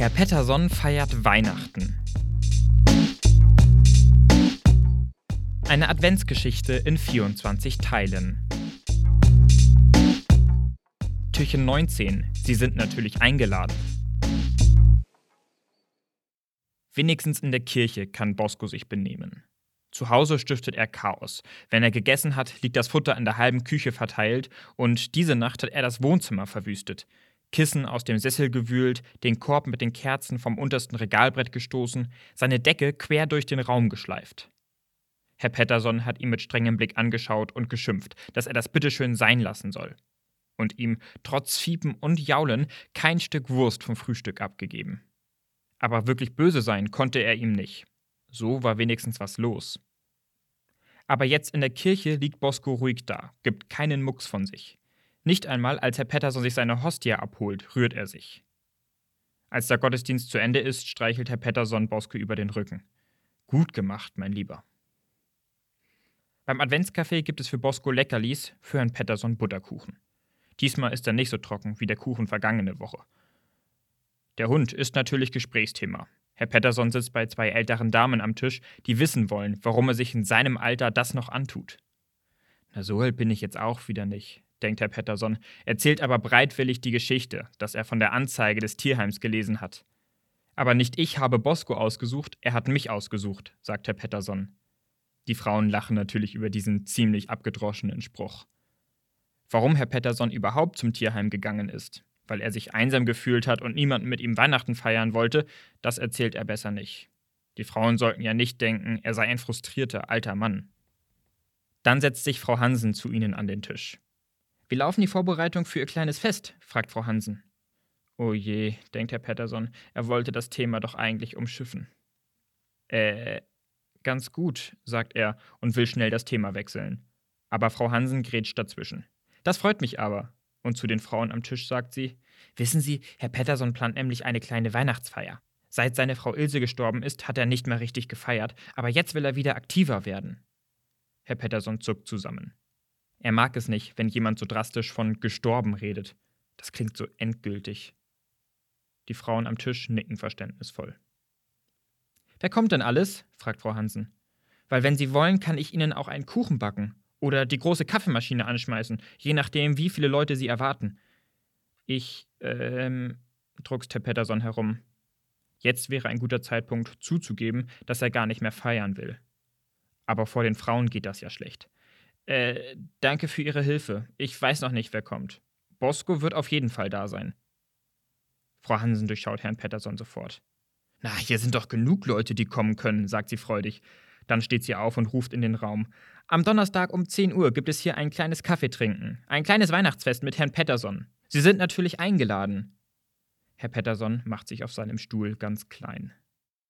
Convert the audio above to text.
Herr Petterson feiert Weihnachten. Eine Adventsgeschichte in 24 Teilen. Türchen 19. Sie sind natürlich eingeladen. Wenigstens in der Kirche kann Bosco sich benehmen. Zu Hause stiftet er Chaos. Wenn er gegessen hat, liegt das Futter in der halben Küche verteilt und diese Nacht hat er das Wohnzimmer verwüstet. Kissen aus dem Sessel gewühlt, den Korb mit den Kerzen vom untersten Regalbrett gestoßen, seine Decke quer durch den Raum geschleift. Herr Petterson hat ihn mit strengem Blick angeschaut und geschimpft, dass er das bitteschön sein lassen soll. Und ihm, trotz Fiepen und Jaulen, kein Stück Wurst vom Frühstück abgegeben. Aber wirklich böse sein konnte er ihm nicht. So war wenigstens was los. Aber jetzt in der Kirche liegt Bosco ruhig da, gibt keinen Mucks von sich. Nicht einmal, als Herr Petterson sich seine Hostie abholt, rührt er sich. Als der Gottesdienst zu Ende ist, streichelt Herr Petterson Bosco über den Rücken. Gut gemacht, mein Lieber. Beim Adventscafé gibt es für Bosco Leckerlis, für Herrn Petterson Butterkuchen. Diesmal ist er nicht so trocken wie der Kuchen vergangene Woche. Der Hund ist natürlich Gesprächsthema. Herr Petterson sitzt bei zwei älteren Damen am Tisch, die wissen wollen, warum er sich in seinem Alter das noch antut. Na, so alt bin ich jetzt auch wieder nicht, denkt Herr Petterson, erzählt aber breitwillig die Geschichte, dass er von der Anzeige des Tierheims gelesen hat. Aber nicht ich habe Bosco ausgesucht, er hat mich ausgesucht, sagt Herr Petterson. Die Frauen lachen natürlich über diesen ziemlich abgedroschenen Spruch. Warum Herr Petterson überhaupt zum Tierheim gegangen ist, weil er sich einsam gefühlt hat und niemand mit ihm Weihnachten feiern wollte, das erzählt er besser nicht. Die Frauen sollten ja nicht denken, er sei ein frustrierter alter Mann. Dann setzt sich Frau Hansen zu ihnen an den Tisch. Wie laufen die Vorbereitungen für Ihr kleines Fest? fragt Frau Hansen. Oh je, denkt Herr Patterson, er wollte das Thema doch eigentlich umschiffen. Äh, ganz gut, sagt er und will schnell das Thema wechseln. Aber Frau Hansen grätscht dazwischen. Das freut mich aber. Und zu den Frauen am Tisch sagt sie: Wissen Sie, Herr Petterson plant nämlich eine kleine Weihnachtsfeier. Seit seine Frau Ilse gestorben ist, hat er nicht mehr richtig gefeiert, aber jetzt will er wieder aktiver werden. Herr Petterson zuckt zusammen. Er mag es nicht, wenn jemand so drastisch von gestorben redet. Das klingt so endgültig. Die Frauen am Tisch nicken verständnisvoll. Wer kommt denn alles? fragt Frau Hansen. Weil wenn Sie wollen, kann ich Ihnen auch einen Kuchen backen. Oder die große Kaffeemaschine anschmeißen, je nachdem, wie viele Leute sie erwarten. Ich, ähm, druckst Herr Petterson herum. Jetzt wäre ein guter Zeitpunkt zuzugeben, dass er gar nicht mehr feiern will. Aber vor den Frauen geht das ja schlecht. Äh, danke für Ihre Hilfe. Ich weiß noch nicht, wer kommt. Bosco wird auf jeden Fall da sein. Frau Hansen durchschaut Herrn Petterson sofort. Na, hier sind doch genug Leute, die kommen können, sagt sie freudig. Dann steht sie auf und ruft in den Raum. Am Donnerstag um 10 Uhr gibt es hier ein kleines Kaffeetrinken. Ein kleines Weihnachtsfest mit Herrn Petterson. Sie sind natürlich eingeladen. Herr Petterson macht sich auf seinem Stuhl ganz klein.